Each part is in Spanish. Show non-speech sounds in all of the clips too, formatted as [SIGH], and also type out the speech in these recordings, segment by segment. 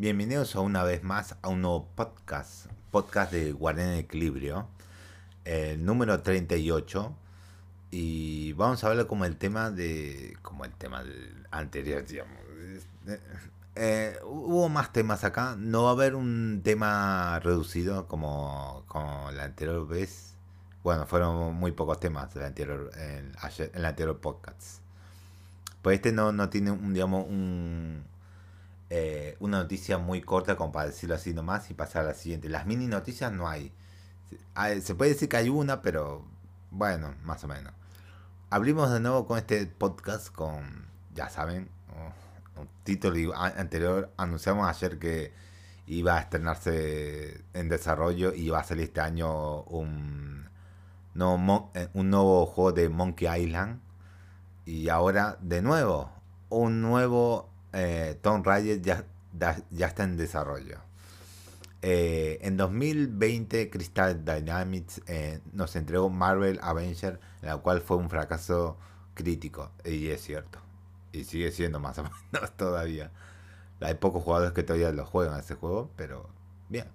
Bienvenidos a una vez más a un nuevo podcast, podcast de Guardián en Equilibrio, el número 38. Y vamos a hablar como el tema de. como el tema del anterior, digamos. Eh, hubo más temas acá. No va a haber un tema reducido como, como la anterior vez. Bueno, fueron muy pocos temas el anterior, el anterior podcast. Pues este no, no tiene un, digamos, un, eh, una noticia muy corta como para decirlo así nomás y pasar a la siguiente. Las mini noticias no hay. Se puede decir que hay una, pero bueno, más o menos. Abrimos de nuevo con este podcast con, ya saben, un título anterior. Anunciamos ayer que iba a estrenarse en desarrollo y iba a salir este año un, nuevo, eh, un nuevo juego de Monkey Island. Y ahora, de nuevo, un nuevo eh, Tomb ya, está en desarrollo. Eh, en 2020 Crystal Dynamics eh, nos entregó Marvel Avenger, la cual fue un fracaso crítico, y es cierto. Y sigue siendo más o [LAUGHS] menos todavía. Hay pocos jugadores que todavía lo juegan ese juego, pero bien.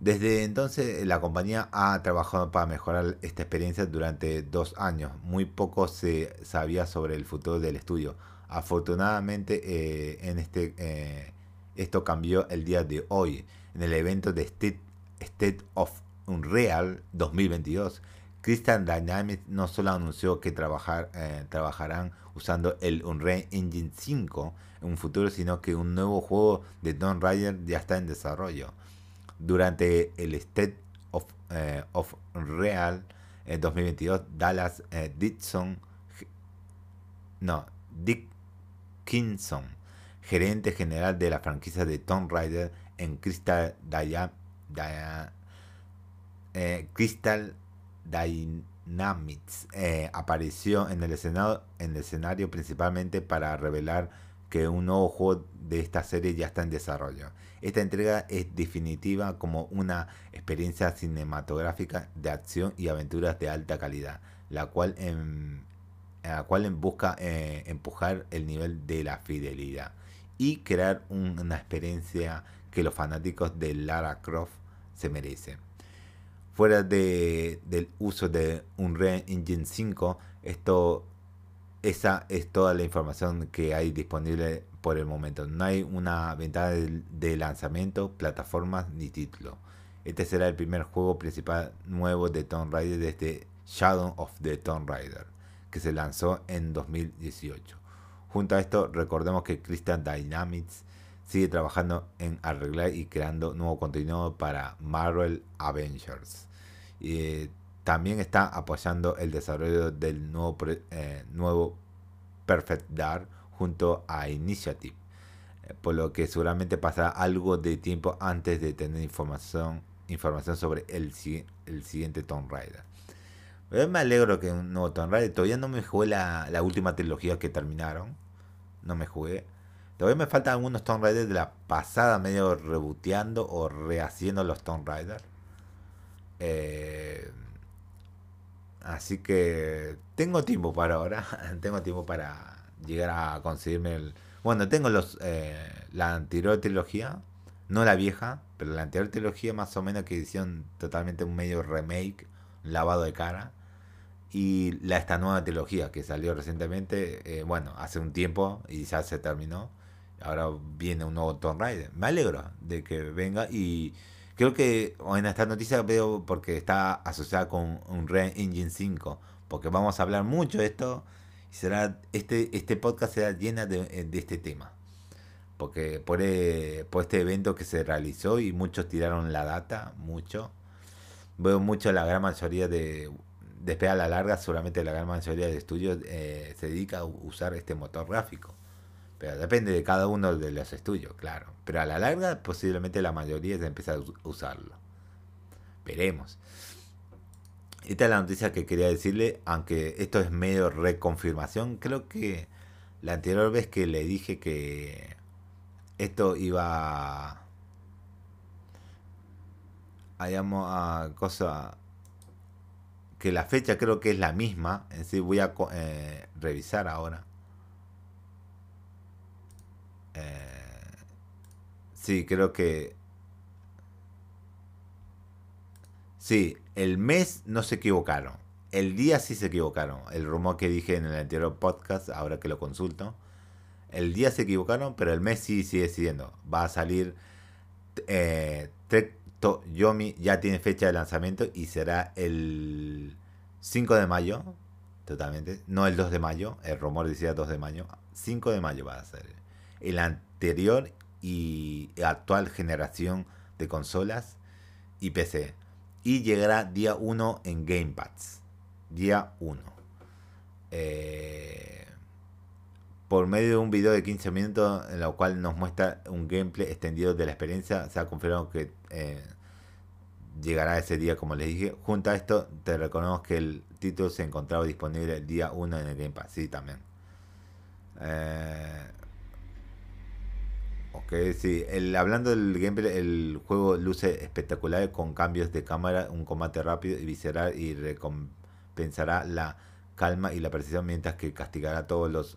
Desde entonces la compañía ha trabajado para mejorar esta experiencia durante dos años. Muy poco se sabía sobre el futuro del estudio Afortunadamente, eh, en este, eh, esto cambió el día de hoy, en el evento de State, State of Unreal 2022. Crystal Dynamics no solo anunció que trabajar, eh, trabajarán usando el Unreal Engine 5 en un futuro, sino que un nuevo juego de Tomb Raider ya está en desarrollo. Durante el State of, of Unreal en 2022, Dallas Dixon, no, Dick Kinson, gerente general de la franquicia de Tomb Raider en Crystal, eh, Dynamics, eh, apareció en el, escenario, en el escenario principalmente para revelar que un nuevo juego de esta serie ya está en desarrollo. Esta entrega es definitiva como una experiencia cinematográfica de acción y aventuras de alta calidad, la cual en, a la cual busca eh, empujar el nivel de la fidelidad y crear una experiencia que los fanáticos de Lara Croft se merecen. Fuera de, del uso de Unreal Engine 5, esto, esa es toda la información que hay disponible por el momento. No hay una ventana de, de lanzamiento, plataformas ni título. Este será el primer juego principal nuevo de Tomb Raider desde Shadow of the Tomb Raider que se lanzó en 2018. Junto a esto, recordemos que Christian Dynamics sigue trabajando en arreglar y creando nuevo contenido para Marvel Avengers. Y también está apoyando el desarrollo del nuevo, eh, nuevo Perfect Dark junto a Initiative, eh, por lo que seguramente pasará algo de tiempo antes de tener información, información sobre el, el siguiente Tomb Raider. Eh, me alegro que un nuevo Tomb Raider. Todavía no me jugué la, última trilogía que terminaron. No me jugué. Todavía me faltan algunos Tomb Raider de la pasada, medio reboteando o rehaciendo los Tomb Raider. Eh, así que tengo tiempo para ahora. [LAUGHS] tengo tiempo para llegar a conseguirme el. Bueno, tengo los eh, la anterior trilogía. No la vieja, pero la anterior trilogía más o menos que hicieron totalmente un medio remake, lavado de cara y la, esta nueva trilogía que salió recientemente, eh, bueno, hace un tiempo y ya se terminó. Ahora viene un nuevo Tomb Raider. Me alegro de que venga y creo que en esta noticia veo porque está asociada con un Red Engine 5, porque vamos a hablar mucho de esto será este este podcast será llena de, de este tema. Porque por, eh, por este evento que se realizó y muchos tiraron la data, mucho. Veo mucho la gran mayoría de después a la larga seguramente la gran mayoría de estudios eh, se dedica a usar este motor gráfico. Pero depende de cada uno de los estudios, claro. Pero a la larga posiblemente la mayoría se empieza a usarlo. Veremos. Esta es la noticia que quería decirle, aunque esto es medio reconfirmación. Creo que la anterior vez que le dije que esto iba a, a, cosa que la fecha creo que es la misma. En sí voy a eh, revisar ahora. Eh, Sí, creo que... Sí, el mes no se equivocaron. El día sí se equivocaron. El rumor que dije en el anterior podcast, ahora que lo consulto. El día se equivocaron, pero el mes sí sigue siendo. Va a salir... Eh, Yomi ya tiene fecha de lanzamiento y será el 5 de mayo. Totalmente. No el 2 de mayo. El rumor decía 2 de mayo. 5 de mayo va a ser. El anterior y actual generación de consolas y PC. Y llegará día 1 en Gamepads. Día 1. Eh, por medio de un video de 15 minutos en lo cual nos muestra un gameplay extendido de la experiencia, se ha confirmado que eh, llegará ese día, como les dije. Junto a esto, te reconozco que el título se encontraba disponible el día 1 en el Game Pass. Sí, también. Eh, ok, sí. El, hablando del gameplay, el juego luce espectacular con cambios de cámara, un combate rápido y visceral y recompensará la calma y la precisión mientras que castigará todos los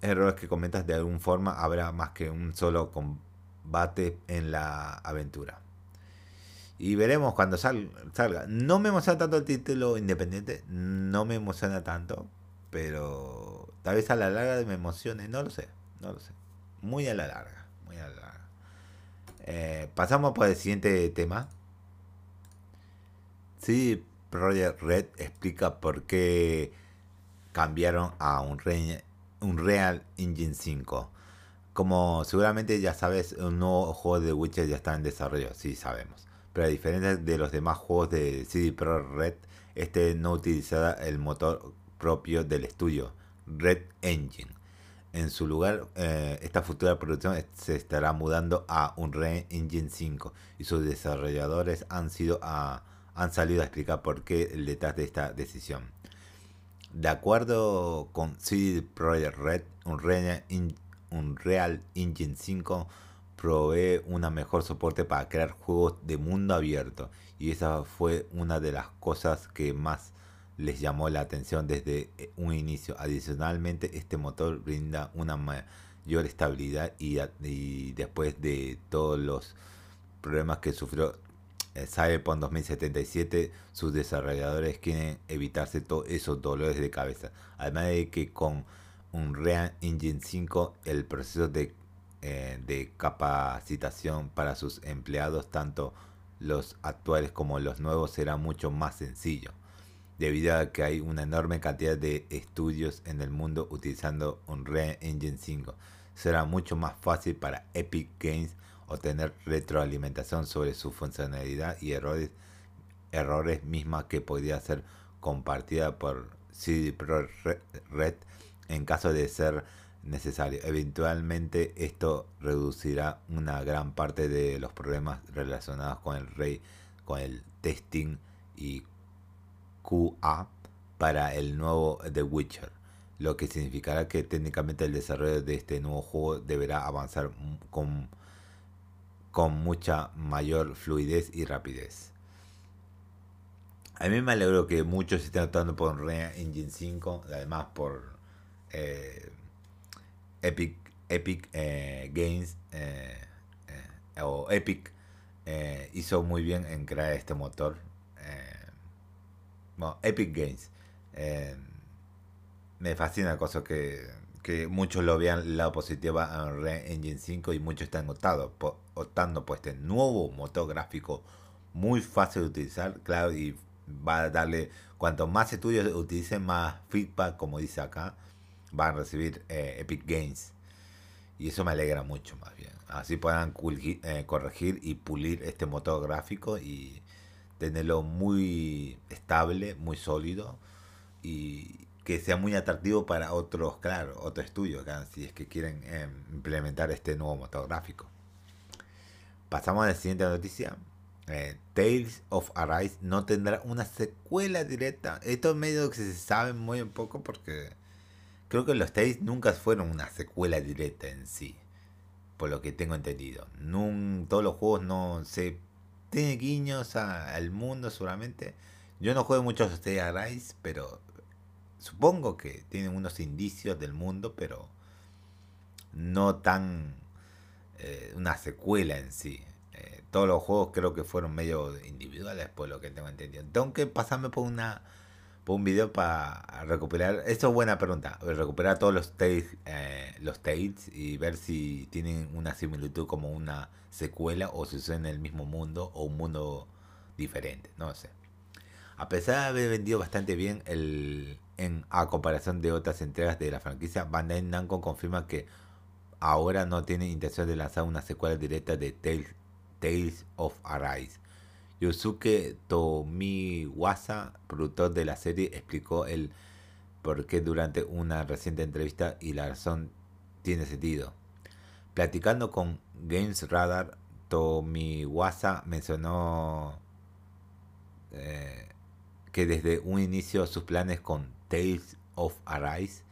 errores que comentas de alguna forma. Habrá más que un solo combate en la aventura. Y veremos cuando salga. No me emociona tanto el título independiente. No me emociona tanto. Pero tal vez a la larga me emocione. No lo sé. No lo sé. Muy a la larga. Muy a la larga. Eh, pasamos por el siguiente tema. Sí, Project Red explica por qué cambiaron a un, un Real Engine 5. Como seguramente ya sabes, un nuevo juego de Witcher ya está en desarrollo. Sí, sabemos pero a diferencia de los demás juegos de CD Pro Red, este no utilizará el motor propio del estudio, Red Engine. En su lugar, eh, esta futura producción se estará mudando a un Red Engine 5 y sus desarrolladores han, sido han salido a explicar por qué detrás de esta decisión. De acuerdo con CD Projekt Red, un Real Engine 5 provee una mejor soporte para crear juegos de mundo abierto y esa fue una de las cosas que más les llamó la atención desde eh, un inicio. Adicionalmente, este motor brinda una mayor estabilidad y, después de todos los problemas que sufrió eh, Cyberpunk 2077, sus desarrolladores quieren evitarse todos esos dolores de cabeza. Además de que con un Real Engine 5 el proceso de eh, de capacitación para sus empleados, tanto los actuales como los nuevos, será mucho más sencillo, debido a que hay una enorme cantidad de estudios en el mundo utilizando Unreal Engine 5. Será mucho más fácil para Epic Games obtener retroalimentación sobre su funcionalidad y errores, errores mismas que podría ser compartida por CD Red en caso de ser necesario. Eventualmente esto reducirá una gran parte de los problemas relacionados con el rey, con el testing y QA para el nuevo The Witcher, lo que significará que técnicamente el desarrollo de este nuevo juego deberá avanzar con, con mucha mayor fluidez y rapidez. A mí me alegro que muchos estén optando por Unreal Engine 5, además por eh, Epic, Epic eh, Games eh, eh, o Epic hizo muy bien en crear este motor. Epic Games. me fascina la cosa que, que muchos lo vean la positiva a Unreal Engine 5 y muchos están optando por, optando por este nuevo motor gráfico muy fácil de utilizar, claro, y va a darle, cuanto más estudios utilicen, más feedback, como dice acá, van a recibir eh, Epic Games. Y eso me alegra mucho más bien. Así puedan eh, corregir y pulir este motor gráfico y tenerlo muy estable, muy sólido y que sea muy atractivo para otros, claro, otros estudios, si es que quieren em, implementar este nuevo motor gráfico. Pasamos a la siguiente noticia. Eh, Tales of Arise no tendrá una secuela directa. Esto es medio que se sabe muy poco porque Creo que los Tales nunca fueron una secuela directa en sí. Por lo que tengo entendido. todos los juegos no se. Tienen guiños al mundo seguramente. Yo no juego mucho a Rise, pero supongo que tienen unos indicios del mundo, pero no tan eh, una secuela en sí. Eh, todos los juegos creo que fueron medio individuales, por lo que tengo entendido. Tengo que pasarme por una un video para recuperar. Esto es buena pregunta. Recuperar todos los tales, eh, los y ver si tienen una similitud como una secuela o si son en el mismo mundo o un mundo diferente. No sé. A pesar de haber vendido bastante bien el, en, a comparación de otras entregas de la franquicia, Bandai Namco confirma que ahora no tiene intención de lanzar una secuela directa de Tales, Tales of Arise. Yusuke Tomiwasa, productor de la serie, explicó el por qué durante una reciente entrevista y la razón tiene sentido. Platicando con Games Radar, Tomiwasa mencionó eh, que desde un inicio sus planes con Tales of Arise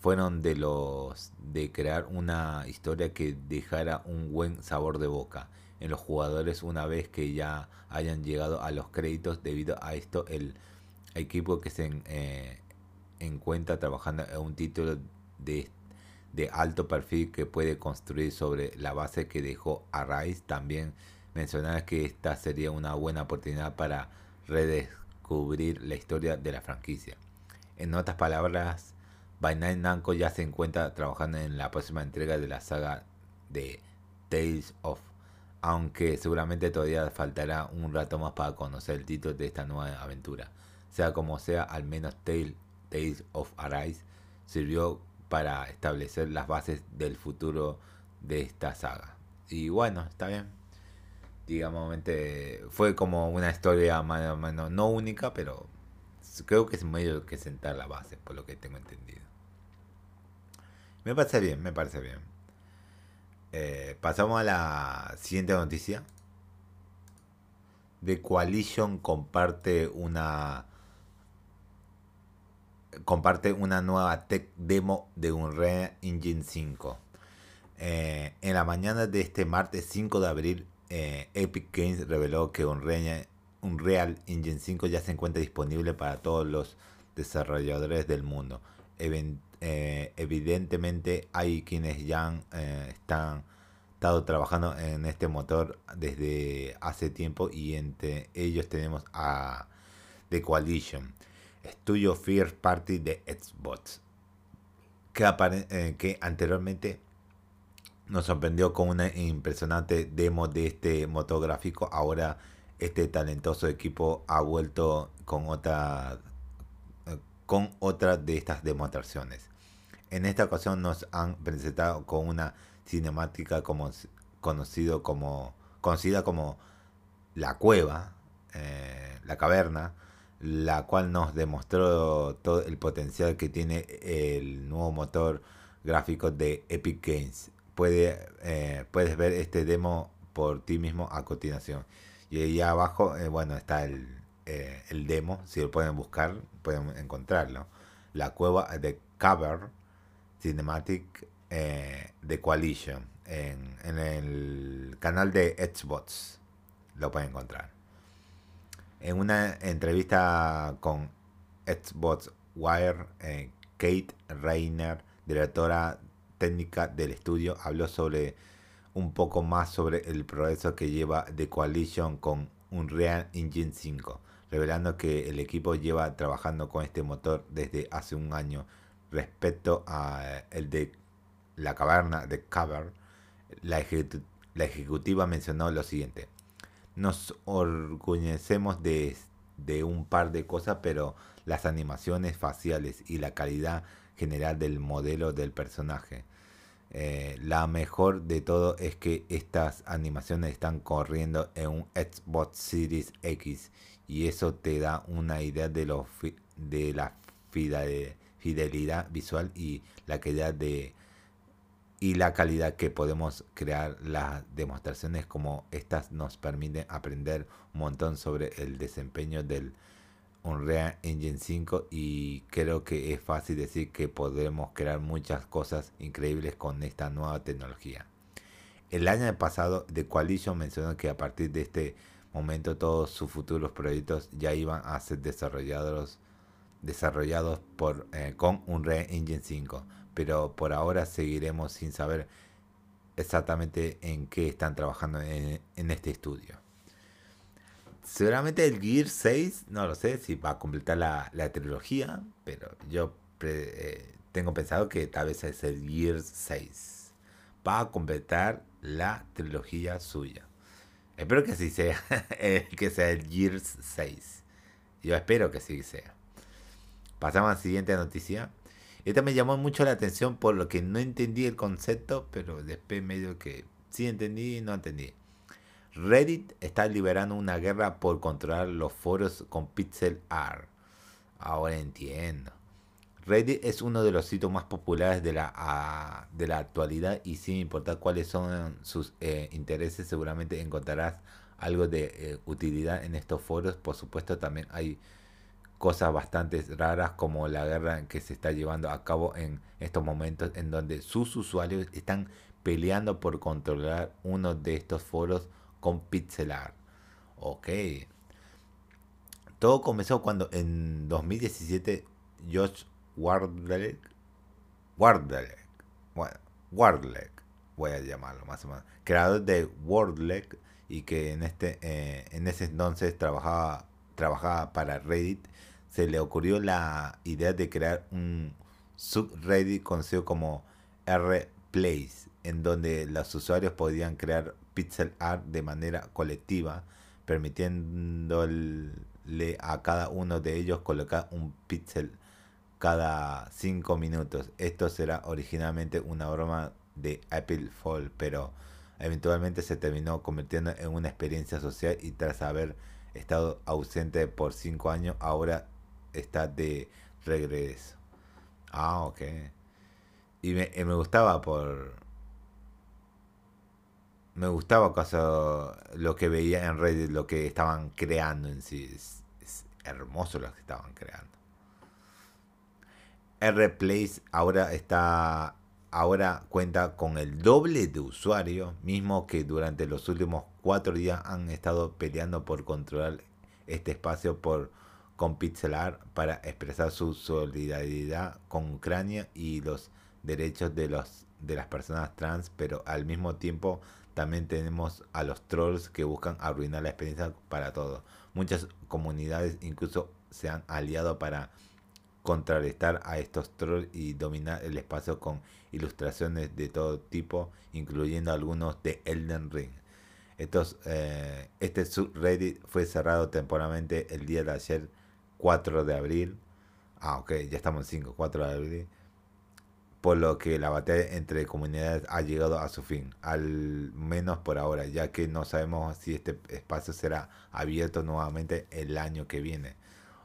fueron de los de crear una historia que dejara un buen sabor de boca en los jugadores una vez que ya hayan llegado a los créditos. Debido a esto, el equipo que se eh, encuentra trabajando en un título de, de, alto perfil que puede construir sobre la base que dejó Arise. También mencionar que esta sería una buena oportunidad para redescubrir cubrir la historia de la franquicia. En otras palabras, Bandai Namco ya se encuentra trabajando en la próxima entrega de la saga de Tales of, aunque seguramente todavía faltará un rato más para conocer el título de esta nueva aventura. Sea como sea, al menos Tales of Arise sirvió para establecer las bases del futuro de esta saga. Y bueno, está bien digamos, fue como una historia más o menos, no única, pero creo que es medio que sentar la base, por lo que tengo entendido. Me parece bien, me parece bien. Eh, pasamos a la siguiente noticia. The Coalition comparte una comparte una nueva tech demo de Unreal Engine 5. Eh, en la mañana de este martes 5 de abril, eh, Epic Games reveló que Unreal, Unreal Engine 5 ya se encuentra disponible para todos los desarrolladores del mundo. Eh, evidentemente hay quienes ya eh, están estado trabajando en este motor desde hace tiempo y entre ellos tenemos a The Coalition, estudio First Party de Xbox, que, que anteriormente nos sorprendió con una impresionante demo de este motográfico. Ahora este talentoso equipo ha vuelto con otra con otra de estas demostraciones. En esta ocasión nos han presentado con una cinemática como conocido como conocida como la cueva, eh, la caverna, la cual nos demostró todo el potencial que tiene el nuevo motor gráfico de Epic Games eh, puedes ver este demo por ti mismo a continuación. Y ahí abajo, eh, bueno, está el, eh, el, demo. Si lo pueden buscar, pueden encontrarlo. La cueva de Cover Cinematic de Coalition. En, el canal de Xbox lo pueden encontrar. En una entrevista con Xbox Wire, Kate Reiner, directora técnica del estudio habló sobre un poco más sobre el progreso que lleva The Coalition con Unreal Engine 5, revelando que el equipo lleva trabajando con este motor desde hace un año. Respecto a el de la caverna de Cover, la, ejecutiva mencionó lo siguiente. Nos orgullecemos de, de un par de cosas, pero las animaciones faciales y la calidad general del modelo del personaje eh, la mejor de todo es que estas animaciones están corriendo en un Xbox Series X y eso te da una idea de, lo de la fidelidad visual y la calidad de y la calidad que podemos crear las demostraciones como estas nos permiten aprender un montón sobre el desempeño del Unreal Engine 5 y creo que es fácil decir que podremos crear muchas cosas increíbles con esta nueva tecnología. El año pasado The Coalition mencionó que a partir de este momento todos sus futuros proyectos ya iban a ser desarrollados desarrollados por, eh, con Unreal Engine 5, pero por ahora seguiremos sin saber exactamente en qué están trabajando en, este estudio. Seguramente el Gear 6, no lo sé si va a completar la, trilogía, pero yo eh, tengo pensado que tal vez es el Gear 6. Va a completar la trilogía suya. Espero que sí sea, [LAUGHS] que sea el Gears 6. Yo espero que sí sea. Pasamos a la siguiente noticia. Esta me llamó mucho la atención por lo que no entendí el concepto, pero después medio que sí entendí y no entendí. Reddit está liberando una guerra por controlar los foros con pixel art. Ahora entiendo. Reddit es uno de los sitios más populares de la, de la actualidad y sin importar cuáles son sus eh, intereses, seguramente encontrarás algo de eh, utilidad en estos foros. Por supuesto, también hay cosas bastante raras como la guerra que se está llevando a cabo en estos momentos en donde sus usuarios están peleando por controlar uno de estos foros con pixelar. Ok. Todo comenzó cuando en 2017 Josh Wardleg, bueno, Wardleg, voy a llamarlo más o menos, creador de Wordleg y que en este eh, en ese entonces trabajaba trabajaba para Reddit, se le ocurrió la idea de crear un subreddit conocido como RPlace, en donde los usuarios podían crear pixel art de manera colectiva, permitiéndole a cada uno de ellos colocar un pixel cada 5 minutos. Esto será originalmente una broma de Apple Fall, pero eventualmente se terminó convirtiendo en una experiencia social y tras haber estado ausente por 5 años, ahora está de regreso. Ah, ok. Y me, gustaba por... Me gustaba acaso lo que veía en Reddit, lo que estaban creando en sí. Es, es hermoso lo que estaban creando. RPlace ahora está ahora cuenta con el doble de usuarios, mismo que durante los últimos cuatro días han estado peleando por controlar este espacio por con Pixelar para expresar su solidaridad con Ucrania y los derechos de los de las personas trans, pero al mismo tiempo también tenemos a los trolls que buscan arruinar la experiencia para todos. Muchas comunidades incluso se han aliado para contrarrestar a estos trolls y dominar el espacio con ilustraciones de todo tipo, incluyendo algunos de Elden Ring. Estos, eh, este subreddit fue cerrado temporalmente el día de ayer, 4 de abril. Ah, ok, ya estamos en 5, 4 de abril. Por lo que la batalla entre comunidades ha llegado a su fin, al menos por ahora, ya que no sabemos si este espacio será abierto nuevamente el año que viene.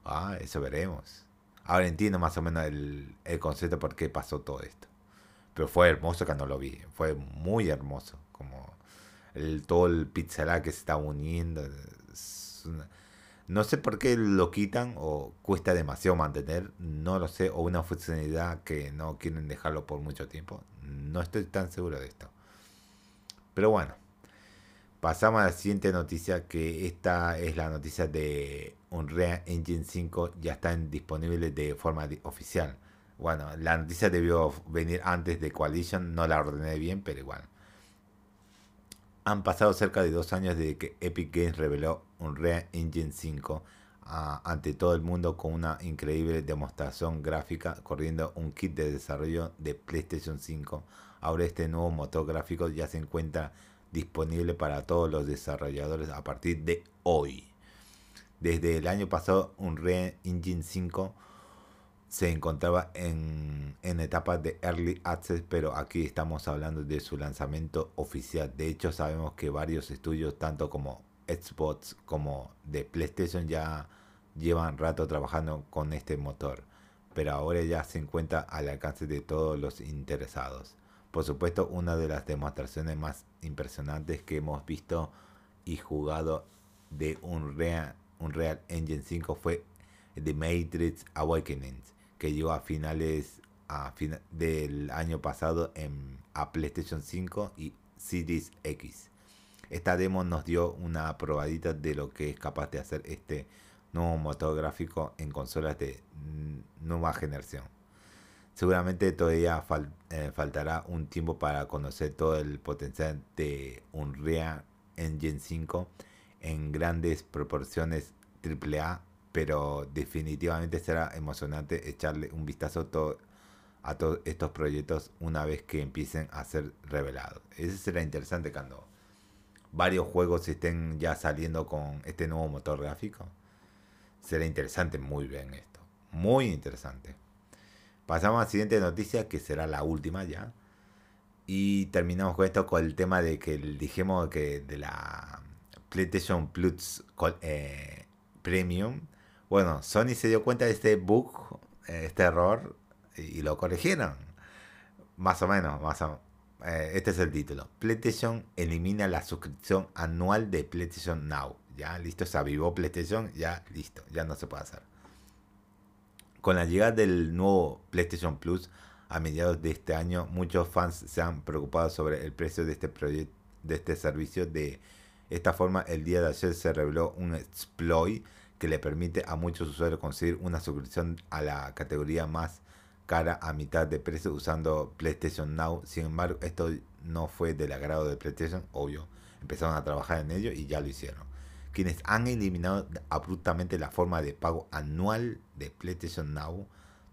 Ah, eso veremos. Ahora entiendo más o menos el, el concepto por qué pasó todo esto. Pero fue hermoso cuando lo vi. Fue muy hermoso. Como el, todo el pixelar que se está uniendo. No sé por qué lo quitan o cuesta demasiado mantener. No lo sé. O una funcionalidad que no quieren dejarlo por mucho tiempo. No estoy tan seguro de esto. Pero bueno. Pasamos a la siguiente noticia, que esta es la noticia de Unreal Engine 5 ya está disponible de forma oficial. Bueno, la noticia debió venir antes de Coalition, no la ordené bien, pero igual. Han pasado cerca de dos años desde que Epic Games reveló Unreal Engine 5 ah, ante todo el mundo con una increíble demostración gráfica corriendo un kit de desarrollo de PlayStation 5. Ahora este nuevo motor gráfico ya se encuentra disponible para todos los desarrolladores a partir de hoy. Desde el año pasado, Unreal Engine 5 se encontraba en, en etapa de Early Access, pero aquí estamos hablando de su lanzamiento oficial. De hecho, sabemos que varios estudios, tanto como Xbox como de PlayStation, ya llevan rato trabajando con este motor, pero ahora ya se encuentra al alcance de todos los interesados. Por supuesto, una de las demostraciones más impresionantes que hemos visto y jugado de Unreal, Unreal Engine 5 fue The Matrix Awakening, que llegó a finales a del año pasado en, a PlayStation 5 y Series X. Esta demo nos dio una probadita de lo que es capaz de hacer este nuevo motor gráfico en consolas de nueva generación. Seguramente todavía eh, faltará un tiempo para conocer todo el potencial de Unreal Engine 5 en grandes proporciones AAA, pero definitivamente será emocionante echarle un vistazo a todos estos proyectos una vez que empiecen a ser revelados. Eso será interesante cuando varios juegos estén ya saliendo con este nuevo motor gráfico. Será interesante muy bien esto. Muy interesante. Pasamos a la siguiente noticia, que será la última ya. Y terminamos con esto, con el tema de que dijimos que de la PlayStation Plus eh, Premium. Bueno, Sony se dio cuenta de este bug, eh, este error, y, lo corrigieron. Más o menos, más o eh, este es el título. PlayStation elimina la suscripción anual de PlayStation Now. Ya, listo, se avivó PlayStation, ya, listo, ya no se puede hacer. Con la llegada del nuevo PlayStation Plus a mediados de este año, muchos fans se han preocupado sobre el precio de este proyecto de este servicio. De esta forma, el día de ayer se reveló un exploit que le permite a muchos usuarios conseguir una suscripción a la categoría más cara a mitad de precio usando PlayStation Now. Sin embargo, esto no fue del agrado de PlayStation, obvio. Empezaron a trabajar en ello y ya lo hicieron quienes han eliminado abruptamente la forma de pago anual de PlayStation Now.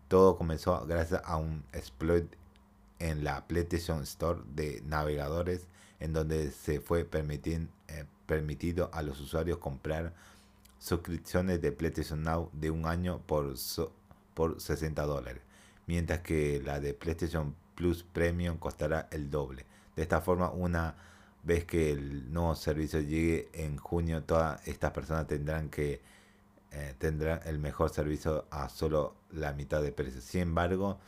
Todo comenzó gracias a un exploit en la PlayStation Store de navegadores en donde se fue eh, permitido a los usuarios comprar suscripciones de PlayStation Now de un año por, por 60 dólares, mientras que la de PlayStation Plus Premium costará el doble. De esta forma, una ves que el nuevo servicio llegue en junio, todas estas personas tendrán que eh, tendrán el mejor servicio a solo la mitad de precio. Sin embargo,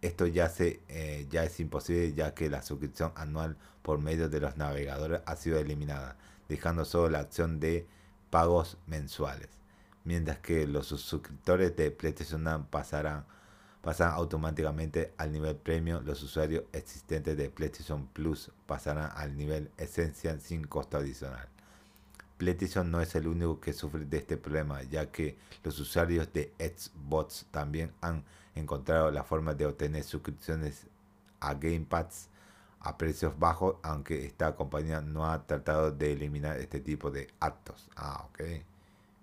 esto ya se eh, ya es imposible ya que la suscripción anual por medio de los navegadores ha sido eliminada, dejando solo la opción de pagos mensuales, mientras que los suscriptores de PlayStation pasarán pasan automáticamente al nivel premium. Los usuarios existentes de PlayStation Plus pasarán al nivel Essential sin costo adicional. PlayStation no es el único que sufre de este problema, ya que los usuarios de Xbox también han encontrado la forma de obtener suscripciones a Gamepads a precios bajos, aunque esta compañía no ha tratado de eliminar este tipo de actos. Ah, ok.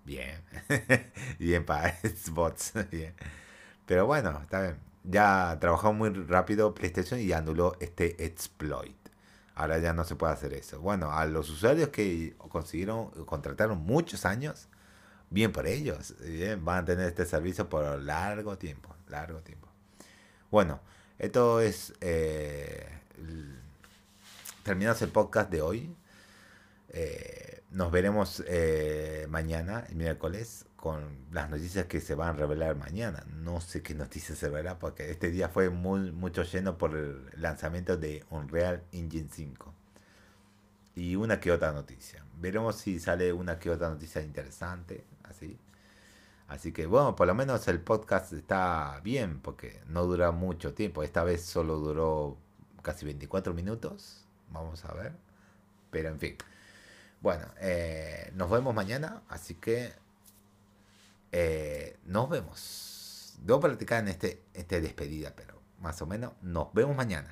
Bien. [LAUGHS] bien para [LAUGHS] Xbox. Bien. Pero bueno, está bien. Ya trabajó muy rápido PlayStation y anuló este exploit. Ahora ya no se puede hacer eso. Bueno, a los usuarios que consiguieron, contrataron muchos años, bien por ellos. Bien, van a tener este servicio por largo tiempo. Largo tiempo. Bueno, esto es... Eh, terminamos el podcast de hoy. Eh, nos veremos eh, mañana, el miércoles, con las noticias que se van a revelar mañana. No sé qué noticias se verá porque este día fue muy mucho lleno por el lanzamiento de Unreal Engine 5. Y una que otra noticia. Veremos si sale una que otra noticia interesante, así. Así que bueno, por lo menos el podcast está bien porque no dura mucho tiempo. Esta vez solo duró casi 24 minutos. Vamos a ver. Pero en fin. Bueno, eh, nos vemos mañana. Así que eh, nos vemos. Debo platicar en este, este despedida, pero más o menos nos vemos mañana.